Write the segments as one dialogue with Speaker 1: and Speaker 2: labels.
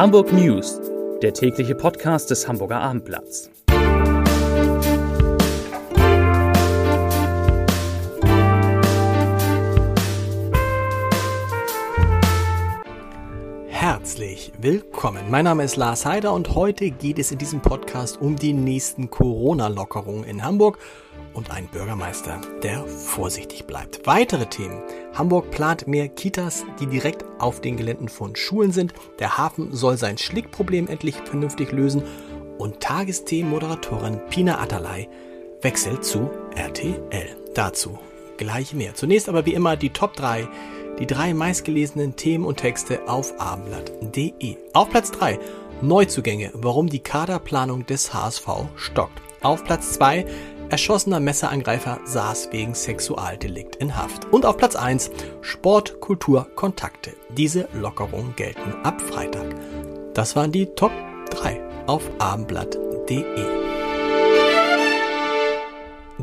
Speaker 1: Hamburg News, der tägliche Podcast des Hamburger Abendblatts.
Speaker 2: Herzlich willkommen. Mein Name ist Lars Heider und heute geht es in diesem Podcast um die nächsten Corona-Lockerungen in Hamburg und einen Bürgermeister, der vorsichtig bleibt. Weitere Themen. Hamburg plant mehr Kitas, die direkt auf den Geländen von Schulen sind. Der Hafen soll sein Schlickproblem endlich vernünftig lösen. Und Tagesthemen-Moderatorin Pina Atalay wechselt zu RTL. Dazu gleich mehr. Zunächst aber wie immer die Top 3, die drei meistgelesenen Themen und Texte auf abendblatt.de. Auf Platz 3 Neuzugänge, warum die Kaderplanung des HSV stockt. Auf Platz 2 Erschossener Messerangreifer saß wegen Sexualdelikt in Haft. Und auf Platz 1 Sport, Kultur, Kontakte. Diese Lockerungen gelten ab Freitag. Das waren die Top 3 auf abendblatt.de.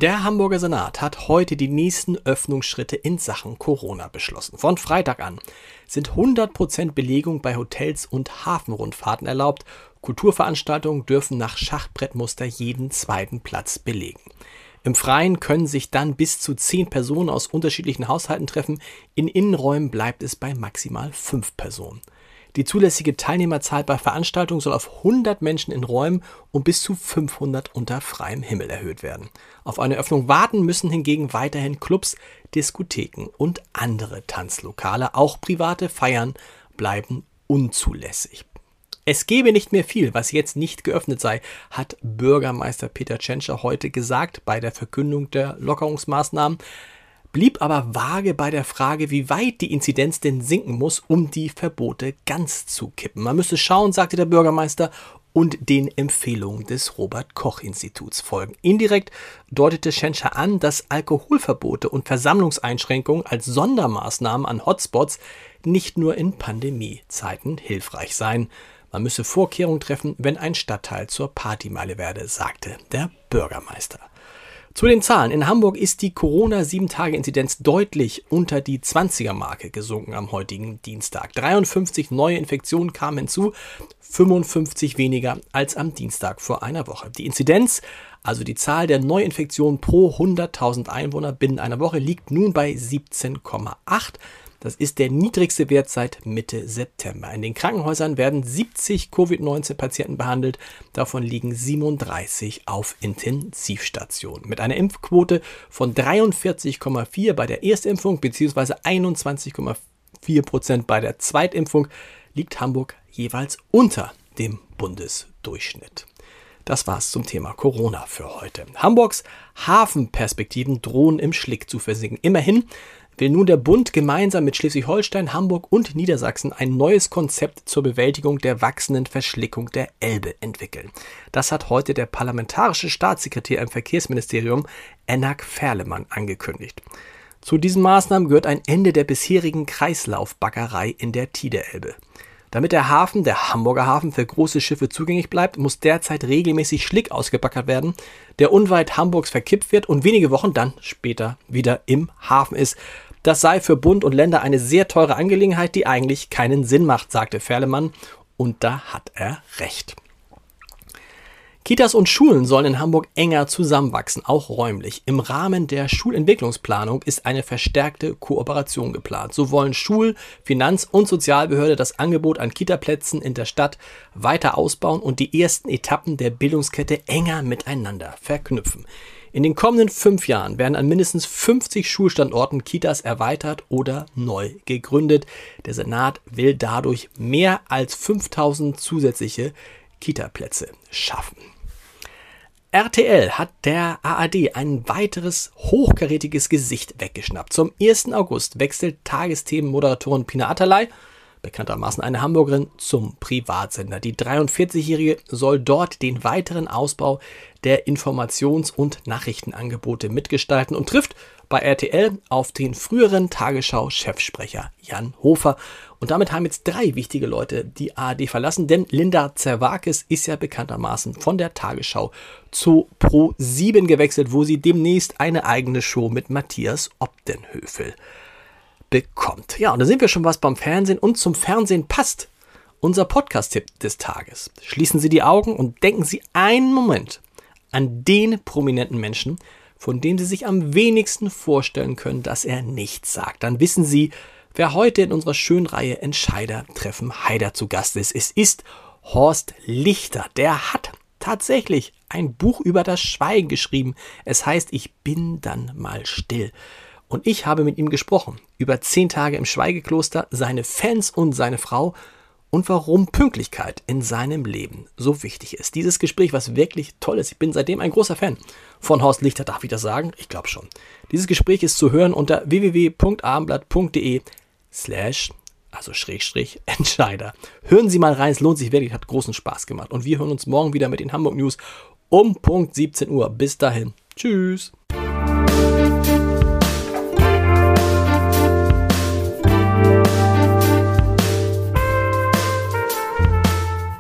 Speaker 2: Der Hamburger Senat hat heute die nächsten Öffnungsschritte in Sachen Corona beschlossen. Von Freitag an sind 100% Belegung bei Hotels und Hafenrundfahrten erlaubt Kulturveranstaltungen dürfen nach Schachbrettmuster jeden zweiten Platz belegen. Im Freien können sich dann bis zu zehn Personen aus unterschiedlichen Haushalten treffen. In Innenräumen bleibt es bei maximal fünf Personen. Die zulässige Teilnehmerzahl bei Veranstaltungen soll auf 100 Menschen in Räumen und bis zu 500 unter freiem Himmel erhöht werden. Auf eine Öffnung warten müssen hingegen weiterhin Clubs, Diskotheken und andere Tanzlokale. Auch private Feiern bleiben unzulässig. Es gebe nicht mehr viel, was jetzt nicht geöffnet sei, hat Bürgermeister Peter Tschentscher heute gesagt bei der Verkündung der Lockerungsmaßnahmen, blieb aber vage bei der Frage, wie weit die Inzidenz denn sinken muss, um die Verbote ganz zu kippen. Man müsse schauen, sagte der Bürgermeister, und den Empfehlungen des Robert Koch Instituts folgen. Indirekt deutete Schenscher an, dass Alkoholverbote und Versammlungseinschränkungen als Sondermaßnahmen an Hotspots nicht nur in Pandemiezeiten hilfreich seien. Man müsse Vorkehrungen treffen, wenn ein Stadtteil zur Partymeile werde, sagte der Bürgermeister. Zu den Zahlen. In Hamburg ist die Corona-7-Tage-Inzidenz deutlich unter die 20er-Marke gesunken am heutigen Dienstag. 53 neue Infektionen kamen hinzu, 55 weniger als am Dienstag vor einer Woche. Die Inzidenz, also die Zahl der Neuinfektionen pro 100.000 Einwohner binnen einer Woche, liegt nun bei 17,8. Das ist der niedrigste Wert seit Mitte September. In den Krankenhäusern werden 70 Covid-19-Patienten behandelt, davon liegen 37 auf Intensivstationen. Mit einer Impfquote von 43,4 bei der Erstimpfung bzw. 21,4 Prozent bei der Zweitimpfung liegt Hamburg jeweils unter dem Bundesdurchschnitt. Das war's zum Thema Corona für heute. Hamburgs Hafenperspektiven drohen im Schlick zu versinken. Immerhin will nun der Bund gemeinsam mit Schleswig-Holstein, Hamburg und Niedersachsen ein neues Konzept zur Bewältigung der wachsenden Verschlickung der Elbe entwickeln. Das hat heute der parlamentarische Staatssekretär im Verkehrsministerium Enak Ferlemann angekündigt. Zu diesen Maßnahmen gehört ein Ende der bisherigen Kreislaufbaggerei in der Tiderelbe. Damit der Hafen, der Hamburger Hafen, für große Schiffe zugänglich bleibt, muss derzeit regelmäßig Schlick ausgebackert werden, der unweit Hamburgs verkippt wird und wenige Wochen dann später wieder im Hafen ist. Das sei für Bund und Länder eine sehr teure Angelegenheit, die eigentlich keinen Sinn macht, sagte Ferlemann. Und da hat er recht. Kitas und Schulen sollen in Hamburg enger zusammenwachsen, auch räumlich. Im Rahmen der Schulentwicklungsplanung ist eine verstärkte Kooperation geplant. So wollen Schul-, Finanz- und Sozialbehörde das Angebot an Kitaplätzen in der Stadt weiter ausbauen und die ersten Etappen der Bildungskette enger miteinander verknüpfen. In den kommenden fünf Jahren werden an mindestens 50 Schulstandorten Kitas erweitert oder neu gegründet. Der Senat will dadurch mehr als 5000 zusätzliche Kitaplätze schaffen. RTL hat der ARD ein weiteres hochkarätiges Gesicht weggeschnappt. Zum 1. August wechselt Tagesthemenmoderatorin Pina Atalay bekanntermaßen eine Hamburgerin, zum Privatsender. Die 43-Jährige soll dort den weiteren Ausbau der Informations- und Nachrichtenangebote mitgestalten und trifft bei RTL auf den früheren Tagesschau-Chefsprecher Jan Hofer. Und damit haben jetzt drei wichtige Leute die ARD verlassen, denn Linda Zerwakis ist ja bekanntermaßen von der Tagesschau zu Pro7 gewechselt, wo sie demnächst eine eigene Show mit Matthias Obdenhöfel bekommt. Ja, und da sind wir schon was beim Fernsehen und zum Fernsehen passt Unser Podcast-Tipp des Tages. Schließen Sie die Augen und denken Sie einen Moment an den prominenten Menschen, von dem Sie sich am wenigsten vorstellen können, dass er nichts sagt. Dann wissen Sie, wer heute in unserer schönen Reihe Entscheider treffen Heider zu Gast ist. Es ist Horst Lichter. Der hat tatsächlich ein Buch über das Schweigen geschrieben. Es heißt, ich bin dann mal still. Und ich habe mit ihm gesprochen über zehn Tage im Schweigekloster, seine Fans und seine Frau und warum Pünktlichkeit in seinem Leben so wichtig ist. Dieses Gespräch, was wirklich toll ist. Ich bin seitdem ein großer Fan von Horst Lichter, darf ich das sagen? Ich glaube schon. Dieses Gespräch ist zu hören unter www.abendblatt.de slash also Schrägstrich Entscheider. Hören Sie mal rein, es lohnt sich wirklich, hat großen Spaß gemacht. Und wir hören uns morgen wieder mit den Hamburg News um Punkt 17 Uhr. Bis dahin. Tschüss.